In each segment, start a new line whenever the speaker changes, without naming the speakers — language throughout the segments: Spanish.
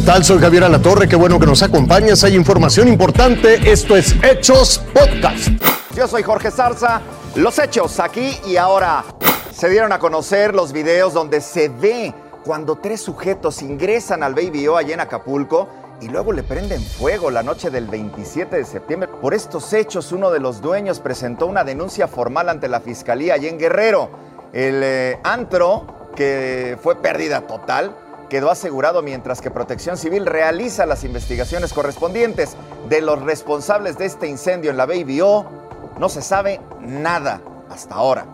tal? Soy Javier Alatorre, qué bueno que nos acompañas. Hay información importante. Esto es Hechos Podcast.
Yo soy Jorge Zarza. Los hechos aquí y ahora. Se dieron a conocer los videos donde se ve cuando tres sujetos ingresan al Baby O allá en Acapulco y luego le prenden fuego la noche del 27 de septiembre. Por estos hechos, uno de los dueños presentó una denuncia formal ante la fiscalía allá en Guerrero. El eh, antro, que fue pérdida total, quedó asegurado mientras que Protección Civil realiza las investigaciones correspondientes de los responsables de este incendio en la Baby O. No se sabe nada hasta ahora.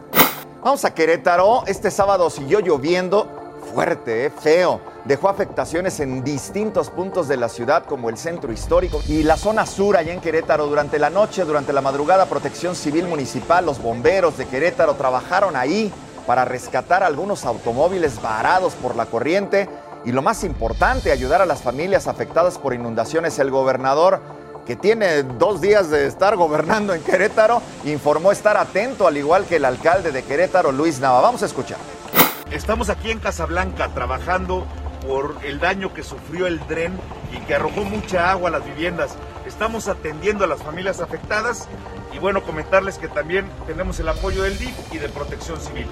Vamos a Querétaro. Este sábado siguió lloviendo fuerte, eh, feo. Dejó afectaciones en distintos puntos de la ciudad, como el centro histórico y la zona sur allá en Querétaro. Durante la noche, durante la madrugada, Protección Civil Municipal, los bomberos de Querétaro trabajaron ahí para rescatar algunos automóviles varados por la corriente y lo más importante, ayudar a las familias afectadas por inundaciones. El gobernador, que tiene dos días de estar gobernando en Querétaro, informó estar atento, al igual que el alcalde de Querétaro, Luis Nava. Vamos a escuchar.
Estamos aquí en Casablanca trabajando por el daño que sufrió el dren y que arrojó mucha agua a las viviendas. Estamos atendiendo a las familias afectadas y bueno, comentarles que también tenemos el apoyo del DIF y de Protección Civil.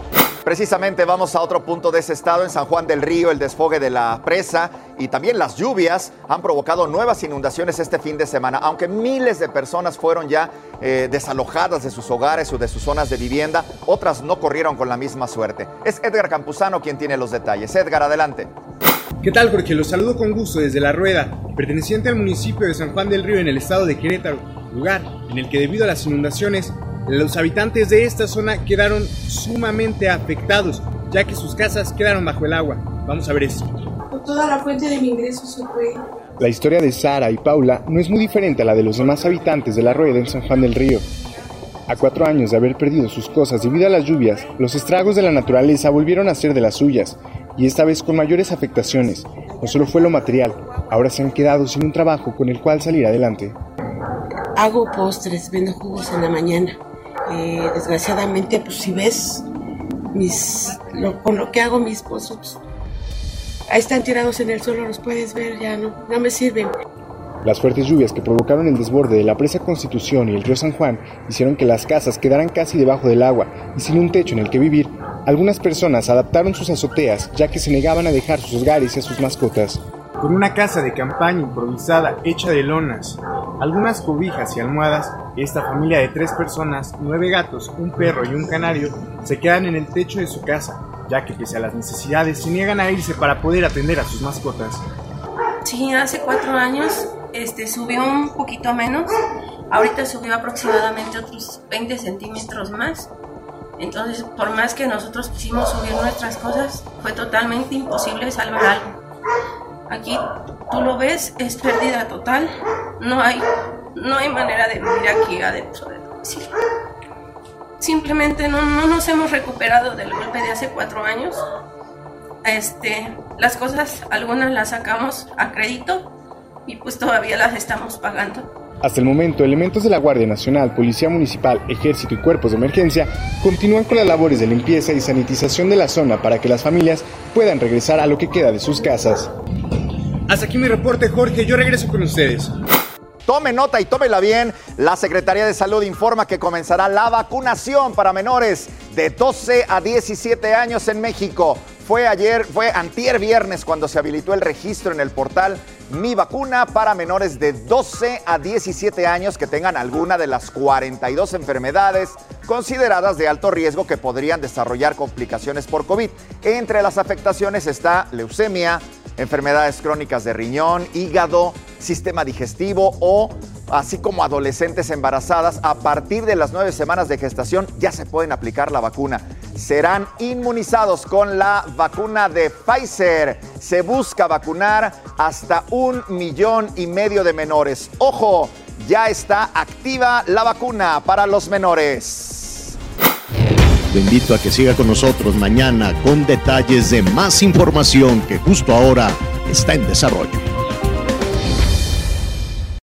Precisamente vamos a otro punto de ese estado, en San Juan del Río, el desfogue de la presa y también las lluvias han provocado nuevas inundaciones este fin de semana, aunque miles de personas fueron ya eh, desalojadas de sus hogares o de sus zonas de vivienda, otras no corrieron con la misma suerte. Es Edgar Campuzano quien tiene los detalles. Edgar, adelante.
¿Qué tal, Jorge? Los saludo con gusto desde La Rueda, perteneciente al municipio de San Juan del Río en el estado de Querétaro, lugar en el que debido a las inundaciones, los habitantes de esta zona quedaron sumamente afectados, ya que sus casas quedaron bajo el agua. Vamos a ver esto.
Toda la fuente de mi ingreso se fue.
La historia de Sara y Paula no es muy diferente a la de los demás habitantes de La Rueda en San Juan del Río. A cuatro años de haber perdido sus cosas debido a las lluvias, los estragos de la naturaleza volvieron a ser de las suyas, y esta vez con mayores afectaciones. No solo fue lo material, ahora se han quedado sin un trabajo con el cual salir adelante.
Hago postres, vendo jugos en la mañana. Eh, desgraciadamente, pues si ves mis, con lo que hago mis pozos, ahí están tirados en el suelo, los puedes ver, ya no, no me sirven.
Las fuertes lluvias que provocaron el desborde de la presa Constitución y el río San Juan hicieron que las casas quedaran casi debajo del agua y sin un techo en el que vivir. Algunas personas adaptaron sus azoteas ya que se negaban a dejar sus hogares y a sus mascotas. Con una casa de campaña improvisada hecha de lonas, algunas cobijas y almohadas, esta familia de tres personas, nueve gatos, un perro y un canario, se quedan en el techo de su casa, ya que pese a las necesidades se niegan a irse para poder atender a sus mascotas.
Sí, hace cuatro años este, subió un poquito menos, ahorita subió aproximadamente otros 20 centímetros más. Entonces, por más que nosotros quisimos subir nuestras cosas, fue totalmente imposible salvar algo. Aquí tú lo ves, es pérdida total. No hay, no hay manera de vivir aquí adentro del domicilio. Simplemente no, no nos hemos recuperado del golpe de hace cuatro años. Este, las cosas, algunas las sacamos a crédito y pues todavía las estamos pagando.
Hasta el momento, elementos de la Guardia Nacional, Policía Municipal, Ejército y cuerpos de emergencia continúan con las labores de limpieza y sanitización de la zona para que las familias puedan regresar a lo que queda de sus casas. Hasta aquí mi reporte, Jorge. Yo regreso con ustedes.
Tome nota y tómela bien. La Secretaría de Salud informa que comenzará la vacunación para menores de 12 a 17 años en México. Fue ayer, fue antier viernes cuando se habilitó el registro en el portal Mi Vacuna para menores de 12 a 17 años que tengan alguna de las 42 enfermedades consideradas de alto riesgo que podrían desarrollar complicaciones por COVID. Entre las afectaciones está leucemia, enfermedades crónicas de riñón, hígado, sistema digestivo o así como adolescentes embarazadas, a partir de las nueve semanas de gestación ya se pueden aplicar la vacuna. Serán inmunizados con la vacuna de Pfizer. Se busca vacunar hasta un millón y medio de menores. Ojo, ya está activa la vacuna para los menores.
Te invito a que siga con nosotros mañana con detalles de más información que justo ahora está en desarrollo.